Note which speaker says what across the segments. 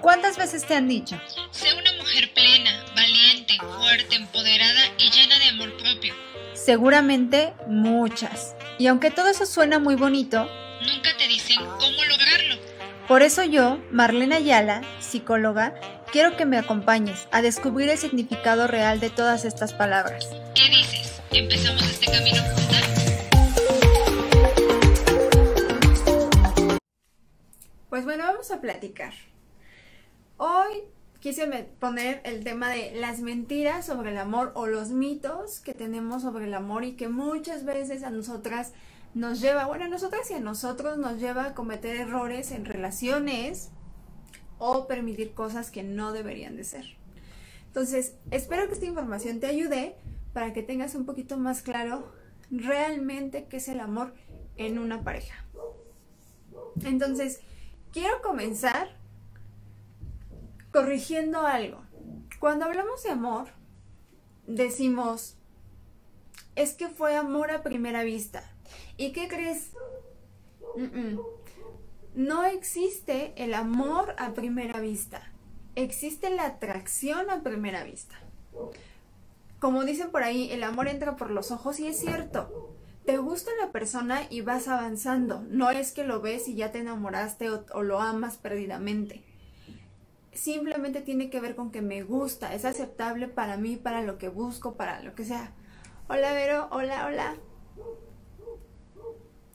Speaker 1: ¿Cuántas veces te han dicho?
Speaker 2: Sé una mujer plena, valiente, fuerte, empoderada y llena de amor propio.
Speaker 1: Seguramente muchas. Y aunque todo eso suena muy bonito,
Speaker 2: Nunca te dicen cómo lograrlo.
Speaker 1: por eso yo, Marlena Ayala, psicóloga, quiero que me acompañes a descubrir el significado real de todas estas palabras.
Speaker 2: ¿Qué dices? ¿Empezamos este camino
Speaker 3: Pues bueno, vamos a platicar. Hoy quise poner el tema de las mentiras sobre el amor o los mitos que tenemos sobre el amor y que muchas veces a nosotras nos lleva, bueno, a nosotras y a nosotros nos lleva a cometer errores en relaciones o permitir cosas que no deberían de ser. Entonces, espero que esta información te ayude para que tengas un poquito más claro realmente qué es el amor en una pareja. Entonces, quiero comenzar corrigiendo algo. Cuando hablamos de amor, decimos, es que fue amor a primera vista. ¿Y qué crees? No existe el amor a primera vista. Existe la atracción a primera vista. Como dicen por ahí, el amor entra por los ojos y es cierto. Te gusta la persona y vas avanzando. No es que lo ves y ya te enamoraste o, lo amas perdidamente. Simplemente tiene que ver con que me gusta, es aceptable para mí, para lo que busco, para lo que sea. Hola Vero, hola, hola.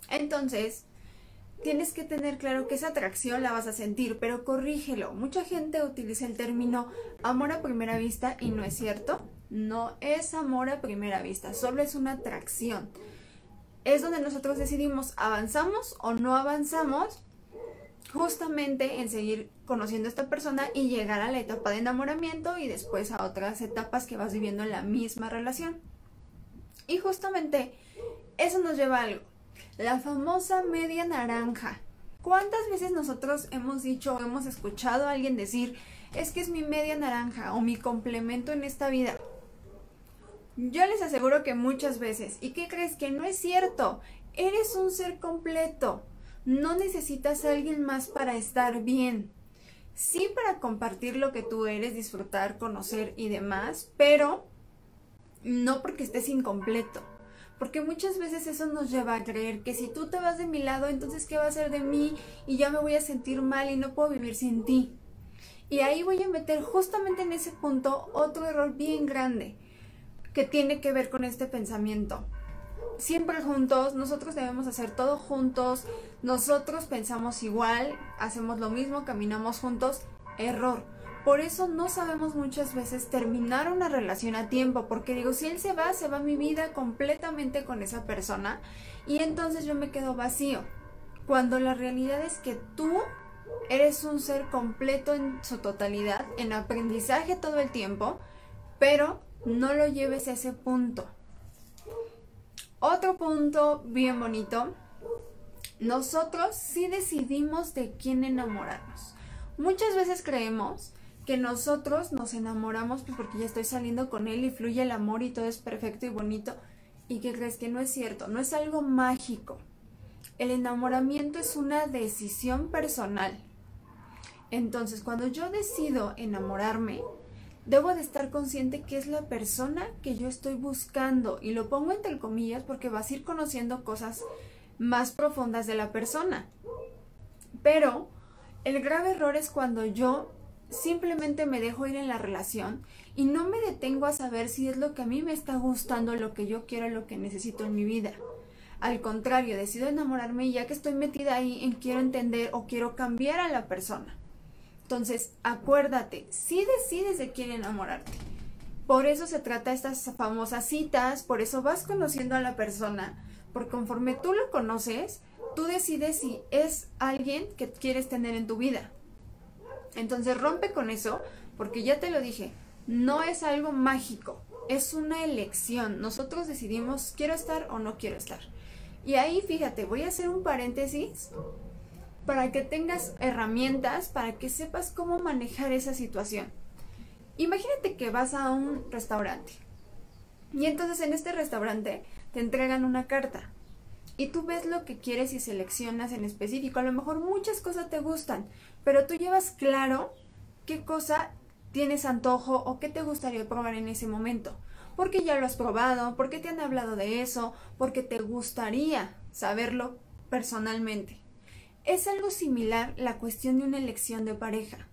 Speaker 3: Entonces, tienes que tener claro que esa atracción la vas a sentir, pero corrígelo. Mucha gente utiliza el término amor a primera vista y no es cierto. No es amor a primera vista, solo es una atracción. Es donde nosotros decidimos avanzamos o no avanzamos justamente en seguir conociendo a esta persona y llegar a la etapa de enamoramiento y después a otras etapas que vas viviendo en la misma relación. Y justamente eso nos lleva a algo. La famosa media naranja. ¿Cuántas veces nosotros hemos dicho o hemos escuchado a alguien decir, es que es mi media naranja o mi complemento en esta vida? Yo les aseguro que muchas veces. ¿Y qué crees? Que no es cierto. Eres un ser completo. No necesitas a alguien más para estar bien. Sí para compartir lo que tú eres, disfrutar, conocer y demás, pero no porque estés incompleto. Porque muchas veces eso nos lleva a creer que si tú te vas de mi lado, entonces ¿qué va a ser de mí? Y ya me voy a sentir mal y no puedo vivir sin ti. Y ahí voy a meter justamente en ese punto otro error bien grande que tiene que ver con este pensamiento. Siempre juntos, nosotros debemos hacer todo juntos, nosotros pensamos igual, hacemos lo mismo, caminamos juntos, error. Por eso no sabemos muchas veces terminar una relación a tiempo, porque digo, si él se va, se va mi vida completamente con esa persona y entonces yo me quedo vacío. Cuando la realidad es que tú eres un ser completo en su totalidad, en aprendizaje todo el tiempo, pero no lo lleves a ese punto. Otro punto bien bonito, nosotros sí decidimos de quién enamorarnos. Muchas veces creemos que nosotros nos enamoramos pues porque ya estoy saliendo con él y fluye el amor y todo es perfecto y bonito. ¿Y que crees que no es cierto? No es algo mágico. El enamoramiento es una decisión personal. Entonces, cuando yo decido enamorarme, debo de estar consciente que es la persona que yo estoy buscando. Y lo pongo entre comillas porque vas a ir conociendo cosas más profundas de la persona. Pero el grave error es cuando yo simplemente me dejo ir en la relación y no me detengo a saber si es lo que a mí me está gustando, lo que yo quiero, lo que necesito en mi vida. Al contrario, decido enamorarme y ya que estoy metida ahí en quiero entender o quiero cambiar a la persona. Entonces, acuérdate, si decides de quién enamorarte. Por eso se trata estas famosas citas, por eso vas conociendo a la persona, porque conforme tú lo conoces, tú decides si es alguien que quieres tener en tu vida. Entonces rompe con eso, porque ya te lo dije, no es algo mágico, es una elección. Nosotros decidimos quiero estar o no quiero estar. Y ahí fíjate, voy a hacer un paréntesis para que tengas herramientas, para que sepas cómo manejar esa situación. Imagínate que vas a un restaurante y entonces en este restaurante te entregan una carta y tú ves lo que quieres y seleccionas en específico. A lo mejor muchas cosas te gustan, pero tú llevas claro qué cosa tienes antojo o qué te gustaría probar en ese momento. Porque ya lo has probado, porque te han hablado de eso, porque te gustaría saberlo personalmente. Es algo similar la cuestión de una elección de pareja.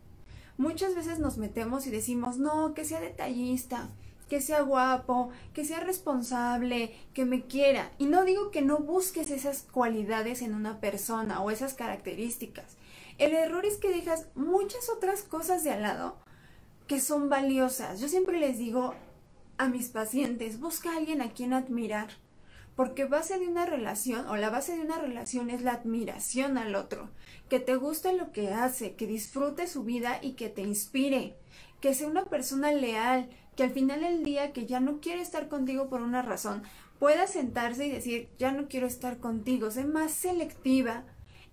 Speaker 3: Muchas veces nos metemos y decimos, no, que sea detallista, que sea guapo, que sea responsable, que me quiera. Y no digo que no busques esas cualidades en una persona o esas características. El error es que dejas muchas otras cosas de al lado que son valiosas. Yo siempre les digo a mis pacientes, busca a alguien a quien admirar. Porque base de una relación o la base de una relación es la admiración al otro, que te guste lo que hace, que disfrute su vida y que te inspire, que sea una persona leal, que al final del día que ya no quiere estar contigo por una razón, pueda sentarse y decir, ya no quiero estar contigo, sé más selectiva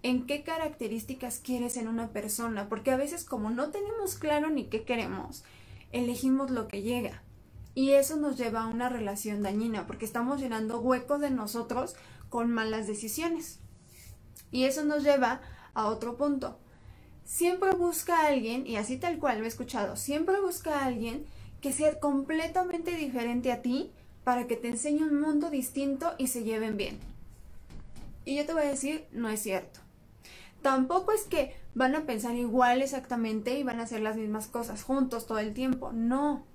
Speaker 3: en qué características quieres en una persona, porque a veces como no tenemos claro ni qué queremos, elegimos lo que llega. Y eso nos lleva a una relación dañina, porque estamos llenando huecos de nosotros con malas decisiones. Y eso nos lleva a otro punto. Siempre busca a alguien, y así tal cual lo he escuchado, siempre busca a alguien que sea completamente diferente a ti para que te enseñe un mundo distinto y se lleven bien. Y yo te voy a decir, no es cierto. Tampoco es que van a pensar igual exactamente y van a hacer las mismas cosas juntos todo el tiempo, no.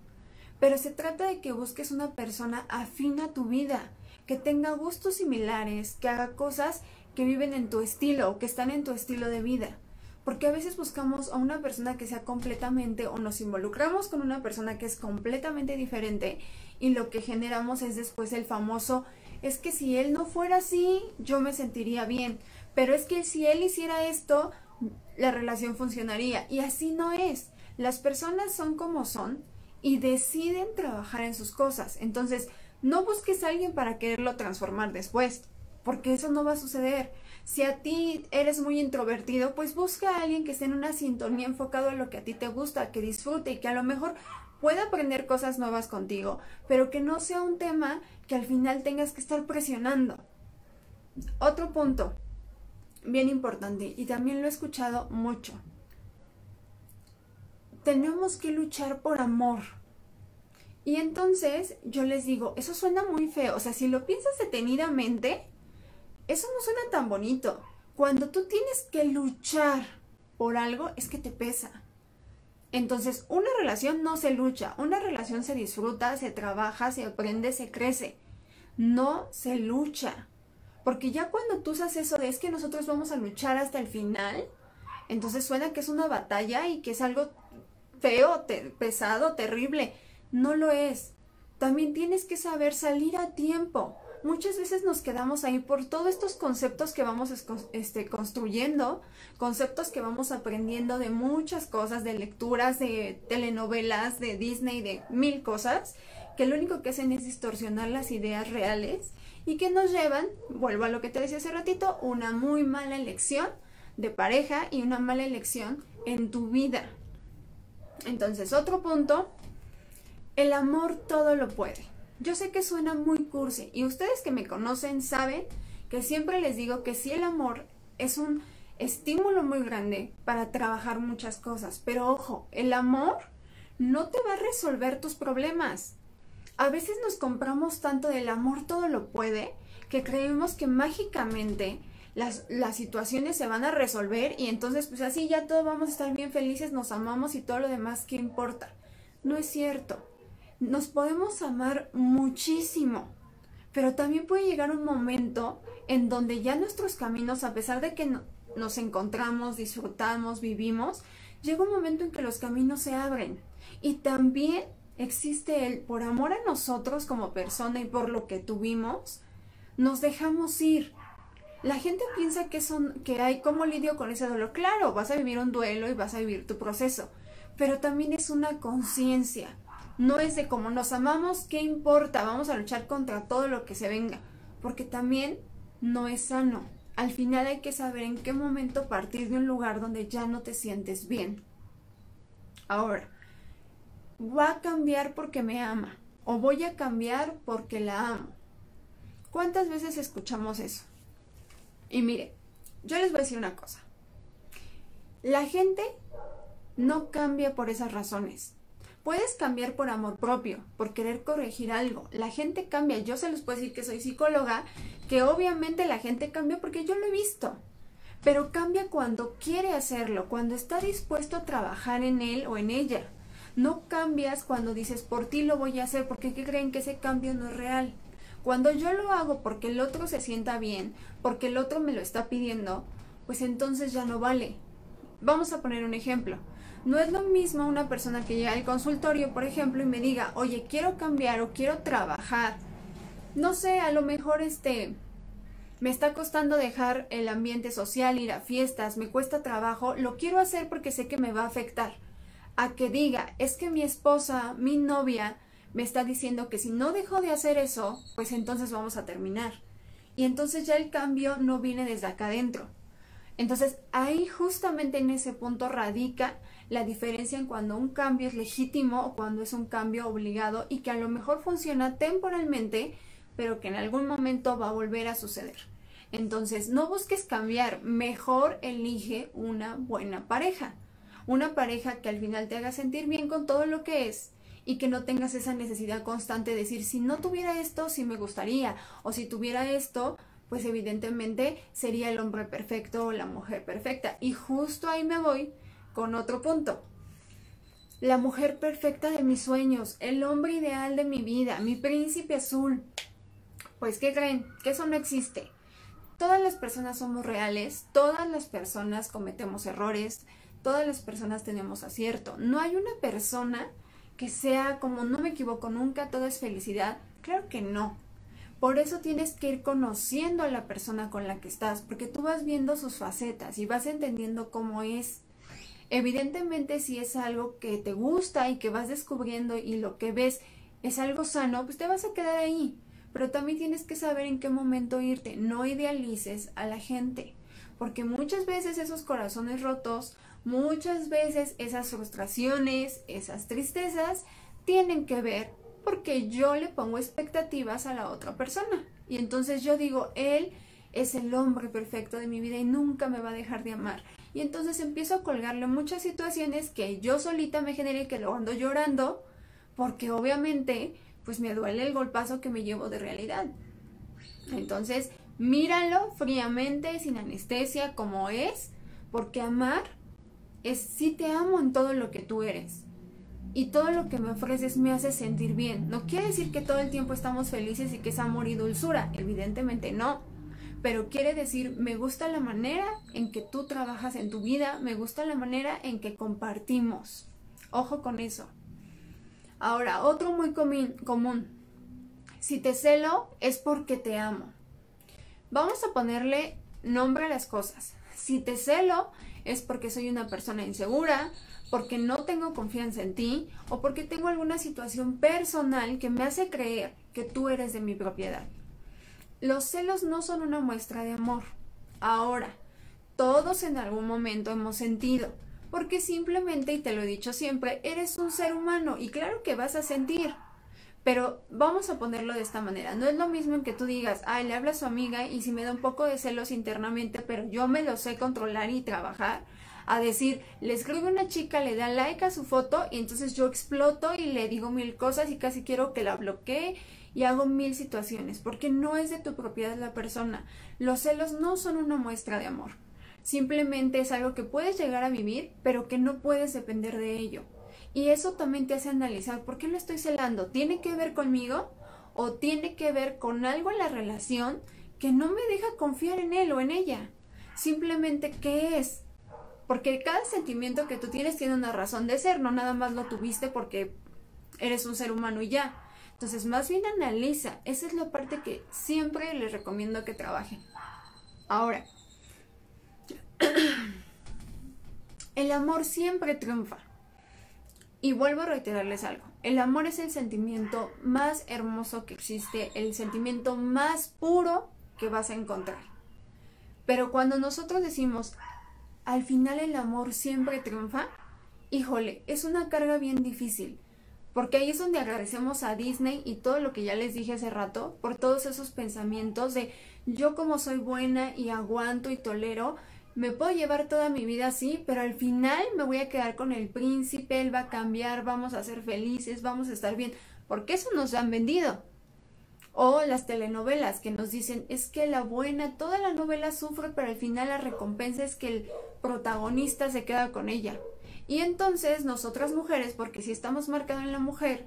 Speaker 3: Pero se trata de que busques una persona afín a tu vida, que tenga gustos similares, que haga cosas que viven en tu estilo o que están en tu estilo de vida. Porque a veces buscamos a una persona que sea completamente o nos involucramos con una persona que es completamente diferente y lo que generamos es después el famoso es que si él no fuera así, yo me sentiría bien. Pero es que si él hiciera esto, la relación funcionaría. Y así no es. Las personas son como son y deciden trabajar en sus cosas. Entonces, no busques a alguien para quererlo transformar después, porque eso no va a suceder. Si a ti eres muy introvertido, pues busca a alguien que esté en una sintonía enfocado en lo que a ti te gusta, que disfrute y que a lo mejor pueda aprender cosas nuevas contigo, pero que no sea un tema que al final tengas que estar presionando. Otro punto, bien importante, y también lo he escuchado mucho. Tenemos que luchar por amor. Y entonces yo les digo, eso suena muy feo, o sea, si lo piensas detenidamente, eso no suena tan bonito. Cuando tú tienes que luchar por algo, es que te pesa. Entonces, una relación no se lucha, una relación se disfruta, se trabaja, se aprende, se crece. No se lucha. Porque ya cuando tú haces eso de es que nosotros vamos a luchar hasta el final, entonces suena que es una batalla y que es algo feo, pesado, terrible. No lo es. También tienes que saber salir a tiempo muchas veces nos quedamos ahí por todos estos conceptos que vamos este, construyendo, conceptos que vamos aprendiendo de muchas cosas, de lecturas, de telenovelas, de Disney, de mil cosas, que lo único que hacen es distorsionar las ideas reales y que nos llevan, vuelvo a lo que te decía hace ratito, una muy mala elección de pareja y una mala elección en tu vida. Entonces, otro punto, el amor todo lo puede. Yo sé que suena muy cursi y ustedes que me conocen saben que siempre les digo que sí el amor es un estímulo muy grande para trabajar muchas cosas, pero ojo, el amor no te va a resolver tus problemas. A veces nos compramos tanto del amor todo lo puede que creemos que mágicamente las, las, situaciones se van a resolver y entonces pues así ya todos vamos a estar bien felices, nos amamos y todo lo demás, ¿qué importa? No es cierto nos podemos amar muchísimo, pero también puede llegar un momento en donde ya nuestros caminos, a pesar de que nos encontramos, disfrutamos, vivimos, llega un momento en que los caminos se abren. Y también existe el, por amor a nosotros como persona y por lo que tuvimos, nos dejamos ir. La gente piensa que, son, que hay como lidio con ese dolor. Claro, vas a vivir un duelo y vas a vivir tu proceso, pero también es una conciencia no es de como nos amamos, ¿qué importa? Vamos a luchar contra todo lo que se venga. Porque también no es sano. Al final hay que saber en qué momento partir de un lugar donde ya no te sientes bien. Ahora, va a cambiar porque me ama. O voy a cambiar porque la amo. ¿Cuántas veces escuchamos eso? Y mire, yo les voy a decir una cosa. La gente no cambia por esas razones. Puedes cambiar por amor propio, por querer corregir algo. La gente cambia. Yo se los puedo decir que soy psicóloga, que obviamente la gente cambia porque yo lo he visto. Pero cambia cuando quiere hacerlo, cuando está dispuesto a trabajar en él o en ella. No cambias cuando dices por ti lo voy a hacer, porque ¿qué creen que ese cambio no es real? Cuando yo lo hago porque el otro se sienta bien, porque el otro me lo está pidiendo, pues entonces ya no vale. Vamos a poner un ejemplo. No es lo mismo una persona que llega al consultorio, por ejemplo, y me diga, oye, quiero cambiar o quiero trabajar. No sé, a lo mejor este, me está costando dejar el ambiente social, ir a fiestas, me cuesta trabajo, lo quiero hacer porque sé que me va a afectar. A que diga, es que mi esposa, mi novia, me está diciendo que si no dejo de hacer eso, pues entonces vamos a terminar. Y entonces ya el cambio no viene desde acá adentro. Entonces ahí justamente en ese punto radica la diferencia en cuando un cambio es legítimo o cuando es un cambio obligado y que a lo mejor funciona temporalmente, pero que en algún momento va a volver a suceder. Entonces, no busques cambiar, mejor elige una buena pareja. Una pareja que al final te haga sentir bien con todo lo que es y que no tengas esa necesidad constante de decir, si no tuviera esto, sí me gustaría, o si tuviera esto, pues evidentemente sería el hombre perfecto o la mujer perfecta. Y justo ahí me voy con otro punto. La mujer perfecta de mis sueños, el hombre ideal de mi vida, mi príncipe azul. Pues, ¿qué creen? Que eso no existe. Todas las personas somos reales, todas las personas cometemos errores, todas las personas tenemos acierto. No hay una persona que sea como no me equivoco nunca, todo es felicidad. Claro que no. Por eso tienes que ir conociendo a la persona con la que estás, porque tú vas viendo sus facetas y vas entendiendo cómo es. Evidentemente, si es algo que te gusta y que vas descubriendo y lo que ves es algo sano, pues te vas a quedar ahí. Pero también tienes que saber en qué momento irte. No idealices a la gente, porque muchas veces esos corazones rotos, muchas veces esas frustraciones, esas tristezas, tienen que ver porque yo le pongo expectativas a la otra persona. Y entonces yo digo, él es el hombre perfecto de mi vida y nunca me va a dejar de amar y entonces empiezo a colgarle muchas situaciones que yo solita me generé que lo ando llorando porque obviamente pues me duele el golpazo que me llevo de realidad. Entonces, míralo fríamente, sin anestesia, como es, porque amar es si te amo en todo lo que tú eres. Y todo lo que me ofreces me hace sentir bien. No quiere decir que todo el tiempo estamos felices y que es amor y dulzura. Evidentemente no pero quiere decir, me gusta la manera en que tú trabajas en tu vida, me gusta la manera en que compartimos. Ojo con eso. Ahora, otro muy común. Si te celo es porque te amo. Vamos a ponerle nombre a las cosas. Si te celo es porque soy una persona insegura, porque no tengo confianza en ti o porque tengo alguna situación personal que me hace creer que tú eres de mi propiedad. Los celos no son una muestra de amor. Ahora, todos en algún momento hemos sentido, porque simplemente, y te lo he dicho siempre, eres un ser humano y claro que vas a sentir. Pero vamos a ponerlo de esta manera. No es lo mismo en que tú digas, ay, le habla a su amiga y si me da un poco de celos internamente, pero yo me lo sé controlar y trabajar, a decir, le escribe una chica, le da like a su foto y entonces yo exploto y le digo mil cosas y casi quiero que la bloquee y hago mil situaciones, porque no es de tu propiedad la persona. Los celos no son una muestra de amor. Simplemente es algo que puedes llegar a vivir, pero que no puedes depender de ello. Y eso también te hace analizar, ¿por qué lo estoy celando? ¿Tiene que ver conmigo? ¿O tiene que ver con algo en la relación que no me deja confiar en él o en ella? Simplemente, ¿qué es? Porque cada sentimiento que tú tienes tiene una razón de ser, no nada más lo tuviste porque eres un ser humano y ya. Entonces, más bien analiza. Esa es la parte que siempre les recomiendo que trabajen. Ahora, el amor siempre triunfa. Y vuelvo a reiterarles algo. El amor es el sentimiento más hermoso que existe, el sentimiento más puro que vas a encontrar. Pero cuando nosotros decimos, al final el amor siempre triunfa, híjole, es una carga bien difícil Porque ahí es donde agradecemos a Disney y todo lo que ya les dije hace rato, por todos esos pensamientos de yo como soy buena y aguanto y tolero, me puedo llevar toda mi vida así, pero al final me voy a quedar con el príncipe, él va a cambiar, vamos a ser felices, vamos a estar bien, porque eso nos han vendido. O las telenovelas que nos dicen, es que la buena, toda la novela sufre, pero al final la recompensa es que el protagonista se queda con ella. Y entonces nosotras mujeres, porque si estamos marcadas en la mujer,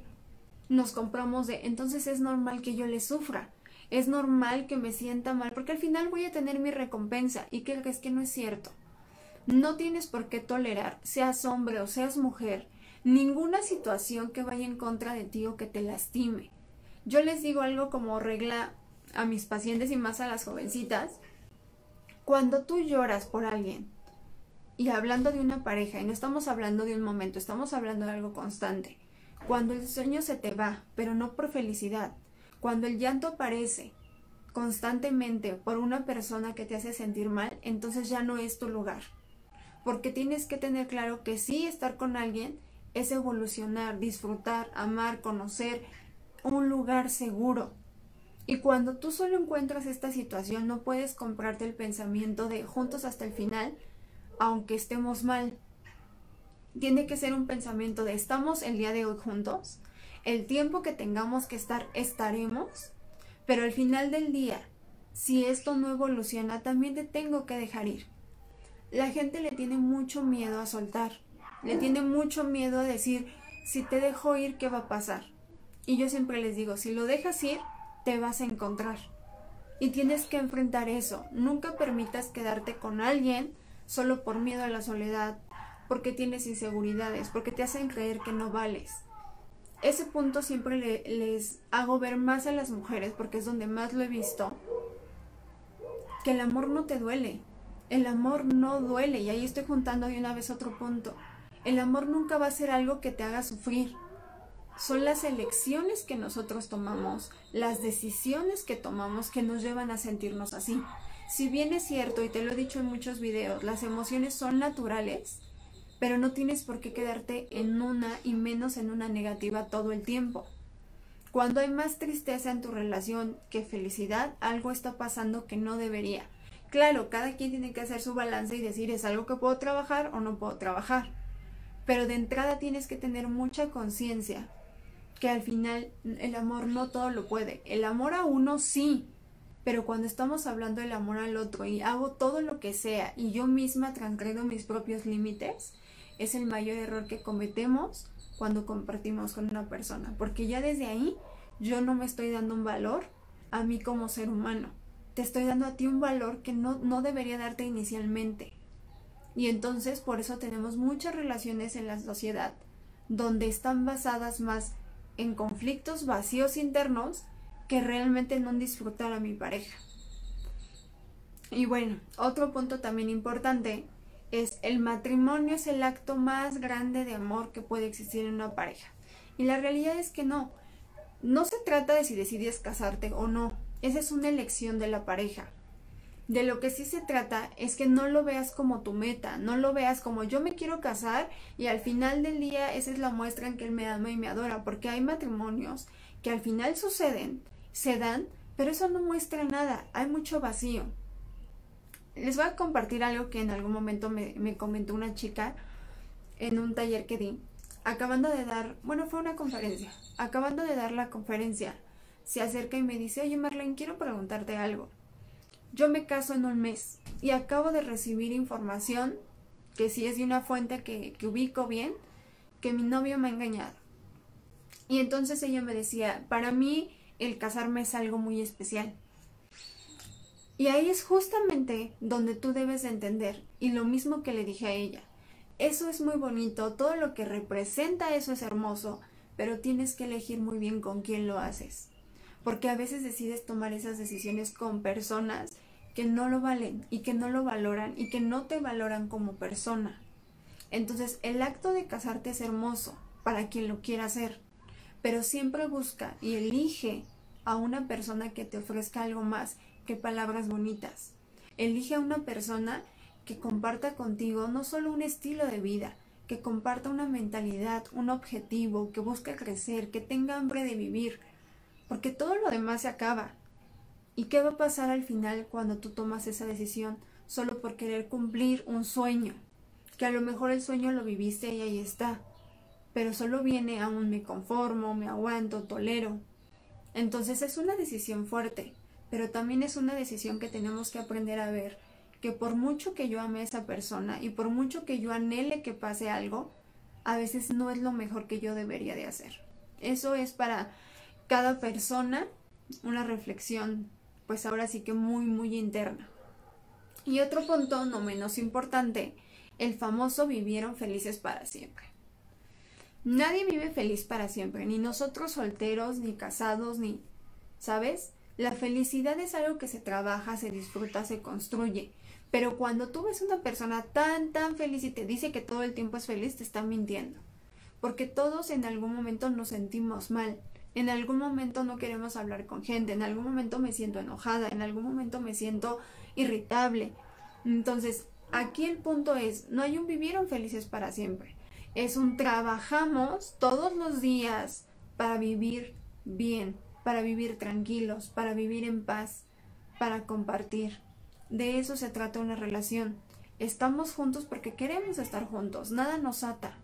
Speaker 3: nos compramos de, entonces es normal que yo le sufra es normal que me sienta mal porque al final voy a tener mi recompensa y que es que no es cierto. No tienes por qué tolerar, seas hombre o seas mujer, ninguna situación que vaya en contra de ti o que te lastime. Yo les digo algo como regla a mis pacientes y más a las jovencitas. Cuando tú lloras por alguien y hablando de una pareja, y no estamos hablando de un momento, estamos hablando de algo constante, cuando el sueño se te va, pero no por felicidad, cuando el llanto aparece constantemente por una persona que te hace sentir mal, entonces ya no es tu lugar. Porque tienes que tener claro que sí estar con alguien es evolucionar, disfrutar, amar, conocer un lugar seguro. Y cuando tú solo encuentras esta situación, no puedes comprarte el pensamiento de juntos hasta el final, aunque estemos mal. Tiene que ser un pensamiento de estamos el día de hoy juntos, el tiempo que tengamos que estar estaremos, pero al final del día, si esto no evoluciona, también te tengo que dejar ir. La gente le tiene mucho miedo a soltar, le tiene mucho miedo a decir, si te dejo ir, ¿qué va a pasar? Y yo siempre les digo, si lo dejas ir, te vas a encontrar. Y tienes que enfrentar eso. Nunca permitas quedarte con alguien solo por miedo a la soledad, porque tienes inseguridades, porque te hacen creer que no vales ese punto siempre les hago ver más a las mujeres, porque es donde más lo he visto, que el amor no te duele. El amor no duele. Y ahí estoy juntando de una vez otro punto. El amor nunca va a ser algo que te haga sufrir. Son las elecciones que nosotros tomamos, las decisiones que tomamos que nos llevan a sentirnos así. Si bien es cierto, y te lo he dicho en muchos videos, las emociones son naturales, pero no tienes por qué quedarte en una y menos en una negativa todo el tiempo. Cuando hay más tristeza en tu relación que felicidad, algo está pasando que no debería. Claro, cada quien tiene que hacer su balance y decir es algo que puedo trabajar o no puedo trabajar. Pero de entrada tienes que tener mucha conciencia que al final el amor no todo lo puede. El amor a uno sí, pero cuando estamos hablando del amor al otro y hago todo lo que sea y yo misma transgredo mis propios límites, es el mayor error que cometemos cuando compartimos con una persona, porque ya desde ahí yo no me estoy dando un valor a mí como ser humano, te estoy dando a ti un valor que no, no debería darte inicialmente. Y entonces por eso tenemos muchas relaciones en la sociedad donde están basadas más en conflictos vacíos internos que realmente no disfrutar a mi pareja. Y bueno, otro punto también importante es el matrimonio es el acto más grande de amor que puede existir en una pareja. Y la realidad es que no. No se trata de si decides casarte o no. Esa es una elección de la pareja. De lo que sí se trata es que no lo veas como tu meta, no lo veas como yo me quiero casar y al final del día esa es la muestra en que él me ama y me adora, porque hay matrimonios que al final suceden, se dan, pero eso no muestra nada, hay mucho vacío les voy a compartir algo que en algún momento me, comentó una chica en un taller que di. Acabando de dar, bueno, fue una conferencia. Acabando de dar la conferencia, se acerca y me dice, oye Marlene, quiero preguntarte algo. Yo me caso en un mes y acabo de recibir información que si es de una fuente que, que ubico bien, que mi novio me ha engañado. Y entonces ella me decía, para mí el casarme es algo muy especial y ahí es justamente donde tú debes entender, y lo mismo que le dije a ella, eso es muy bonito, todo lo que representa eso es hermoso, pero tienes que elegir muy bien con quién lo haces, porque a veces decides tomar esas decisiones con personas que no lo valen y que no lo valoran y que no te valoran como persona. Entonces el acto de casarte es hermoso para quien lo quiera hacer, pero siempre busca y elige a una persona que te ofrezca algo más qué palabras bonitas. Elige a una persona que comparta contigo no solo un estilo de vida, que comparta una mentalidad, un objetivo, que busque crecer, que tenga hambre de vivir, porque todo lo demás se acaba. ¿Y qué va a pasar al final cuando tú tomas esa decisión solo por querer cumplir un sueño? Que a lo mejor el sueño lo viviste y ahí está, pero solo viene a un me conformo, me aguanto, tolero. Entonces es una decisión fuerte, pero también es una decisión que tenemos que aprender a ver que por mucho que yo ame a esa persona y por mucho que yo anhele que pase algo, a veces no es lo mejor que yo debería de hacer. Eso es para cada persona una reflexión, pues ahora sí que muy, muy interna. Y otro punto, no menos importante, el famoso vivieron felices para siempre. Nadie vive feliz para siempre, ni nosotros solteros, ni casados, ni... ¿Sabes? La felicidad es algo que se trabaja, se disfruta, se construye. Pero cuando tú ves una persona tan, tan feliz y te dice que todo el tiempo es feliz, te está mintiendo. Porque todos en algún momento nos sentimos mal. En algún momento no queremos hablar con gente. En algún momento me siento enojada. En algún momento me siento irritable. Entonces, aquí el punto es, no hay un vivieron felices para siempre. Es un trabajamos todos los días para vivir bien, para vivir tranquilos, para vivir en paz, para compartir. De eso se trata una relación. Estamos juntos porque queremos estar juntos, nada nos ata.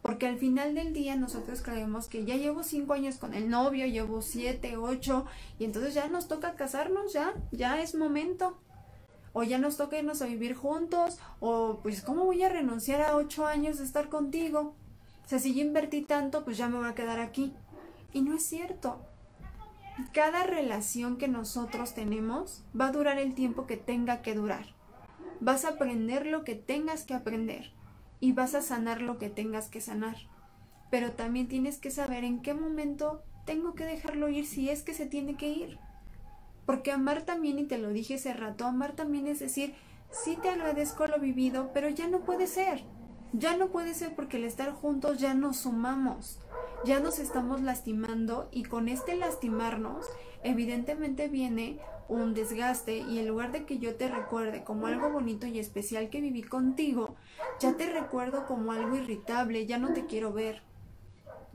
Speaker 3: Porque al final del día nosotros creemos que ya llevo cinco años con el novio, llevo siete, ocho, y entonces ya nos toca casarnos, ya, ya es momento. O ya nos toca irnos a vivir juntos, o pues ¿cómo voy a renunciar a ocho años de estar contigo? O sea, si yo invertí tanto, pues ya me voy a quedar aquí. Y no es cierto. Cada relación que nosotros tenemos va a durar el tiempo que tenga que durar. Vas a aprender lo que tengas que aprender y vas a sanar lo que tengas que sanar. Pero también tienes que saber en qué momento tengo que dejarlo ir si es que se tiene que ir. Porque amar también, y te lo dije hace rato, amar también es decir, sí te agradezco lo vivido, pero ya no puede ser. Ya no puede ser porque el estar juntos ya nos sumamos ya nos estamos lastimando y con este lastimarnos evidentemente viene un desgaste y en lugar de que yo te recuerde como algo bonito y especial que viví contigo, ya te recuerdo como algo irritable, ya no te quiero ver.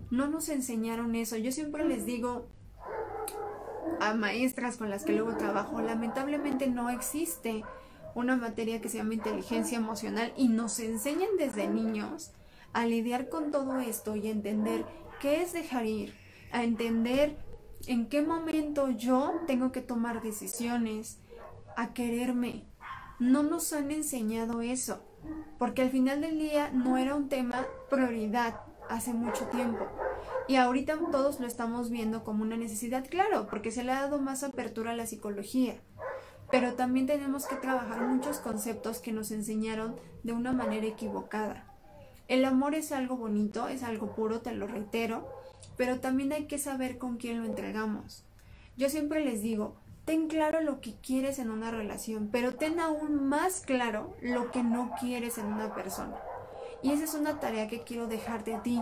Speaker 3: No nos enseñaron eso. Yo siempre les digo a maestras con las que luego trabajo, lamentablemente no existe una materia que se llama inteligencia emocional y nos enseñan desde niños a lidiar con todo esto y entender qué es dejar ir, a entender en qué momento yo tengo que tomar decisiones, a quererme. No nos han enseñado eso, porque al final del día no era un tema prioridad hace mucho tiempo. Y ahorita todos lo estamos viendo como una necesidad, claro, porque se le ha dado más apertura a la psicología. Pero también tenemos que trabajar muchos conceptos que nos enseñaron de una manera equivocada. El amor es algo bonito, es algo puro, te lo reitero, pero también hay que saber con quién lo entregamos. Yo siempre les digo, ten claro lo que quieres en una relación, pero ten aún más claro lo que no quieres en una persona. Y esa es una tarea que quiero dejarte a ti.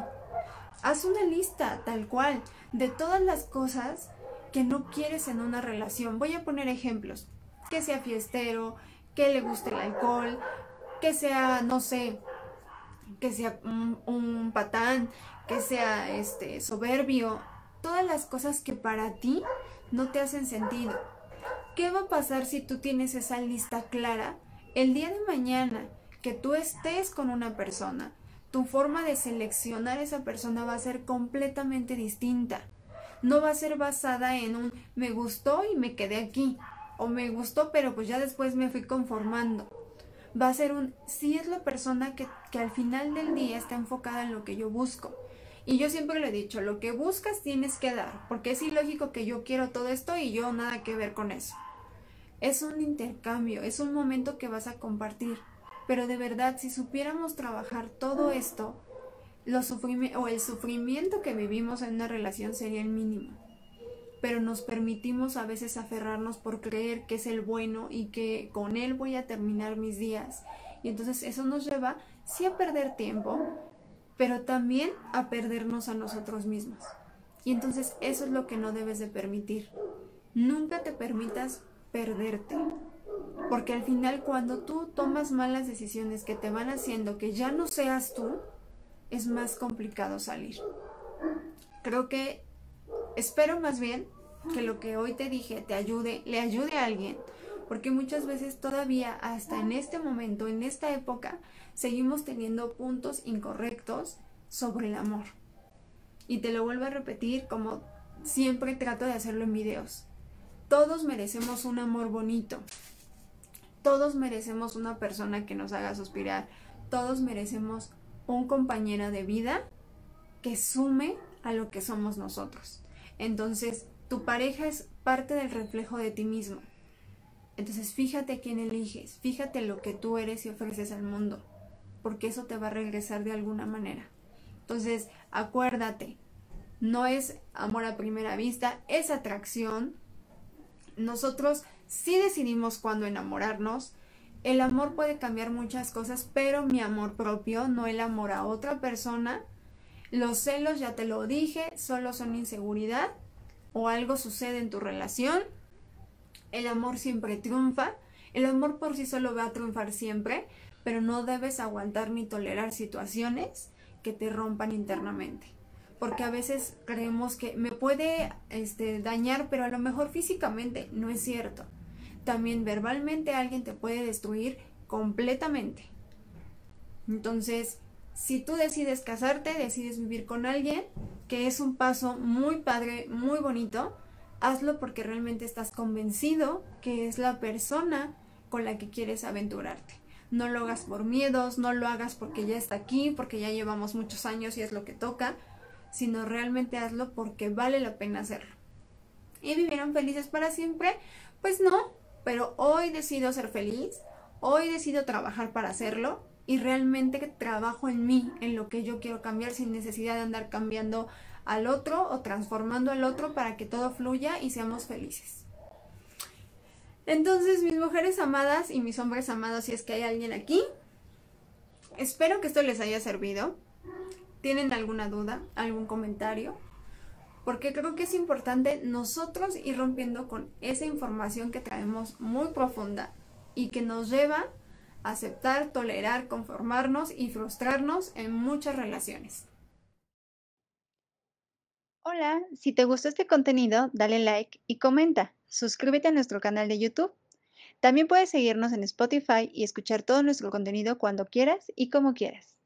Speaker 3: Haz una lista, tal cual, de todas las cosas que no quieres en una relación. Voy a poner ejemplos. Que sea fiestero, que le guste el alcohol, que sea, no sé, que sea un, patán, que sea este soberbio, todas las cosas que para ti no te hacen sentido. ¿Qué va a pasar si tú tienes esa lista clara? El día de mañana que tú estés con una persona, tu forma de seleccionar esa persona va a ser completamente distinta. No va a ser basada en un me gustó y me quedé aquí, o me gustó pero pues ya después me fui conformando va a ser un si es la persona que, que al final del día está enfocada en lo que yo busco. Y yo siempre le he dicho, lo que buscas tienes que dar, porque es ilógico que yo quiero todo esto y yo nada que ver con eso. Es un intercambio, es un momento que vas a compartir. Pero de verdad, si supiéramos trabajar todo esto, o el sufrimiento que vivimos en una relación sería el mínimo pero nos permitimos a veces aferrarnos por creer que es el bueno y que con él voy a terminar mis días. Y entonces eso nos lleva sí a perder tiempo, pero también a perdernos a nosotros mismos. Y entonces eso es lo que no debes de permitir. Nunca te permitas perderte. Porque al final cuando tú tomas malas decisiones que te van haciendo que ya no seas tú, es más complicado salir. Creo que, espero más bien que lo que hoy te dije te ayude, le ayude a alguien. Porque muchas veces todavía hasta en este momento, en esta época, seguimos teniendo puntos incorrectos sobre el amor. Y te lo vuelvo a repetir como siempre trato de hacerlo en videos. Todos merecemos un amor bonito. Todos merecemos una persona que nos haga suspirar. Todos merecemos un compañero de vida que sume a lo que somos nosotros. Entonces, tu pareja es parte del reflejo de ti mismo. Entonces, fíjate quién eliges, fíjate lo que tú eres y ofreces al mundo, porque eso te va a regresar de alguna manera. Entonces, acuérdate, no es amor a primera vista, es atracción. Nosotros sí decidimos cuándo enamorarnos. El amor puede cambiar muchas cosas, pero mi amor propio, no el amor a otra persona. Los celos, ya te lo dije, solo son inseguridad o algo sucede en tu relación. El amor siempre triunfa. El amor por sí solo va a triunfar siempre, pero no debes aguantar ni tolerar situaciones que te rompan internamente. Porque a veces creemos que me puede este, dañar, pero a lo mejor físicamente no es cierto. También verbalmente alguien te puede destruir completamente. Entonces, si tú decides casarte, decides vivir con alguien, que es un paso muy padre, muy bonito, hazlo porque realmente estás convencido que es la persona con la que quieres aventurarte no lo hagas por miedos, no lo hagas porque ya está aquí, porque ya llevamos muchos años y es lo que toca, sino realmente hazlo porque vale la pena hacerlo. ¿Y vivieron felices para siempre? Pues no, pero hoy decido ser feliz, hoy decido trabajar para hacerlo y realmente trabajo en mí, en lo que yo quiero cambiar sin necesidad de andar cambiando al otro o transformando al otro para que todo fluya y seamos felices. Entonces, mis mujeres amadas y mis hombres amados, si es que hay alguien aquí, espero que esto les haya servido. ¿Tienen alguna duda, algún comentario? Porque creo que es importante nosotros ir rompiendo con esa información que traemos muy profunda y que nos lleva a aceptar, tolerar, conformarnos y frustrarnos en muchas relaciones.
Speaker 1: Hola, si te gustó este contenido, dale like y comenta. Suscríbete a nuestro canal de YouTube. También puedes seguirnos en Spotify y escuchar todo nuestro contenido cuando quieras y como quieras.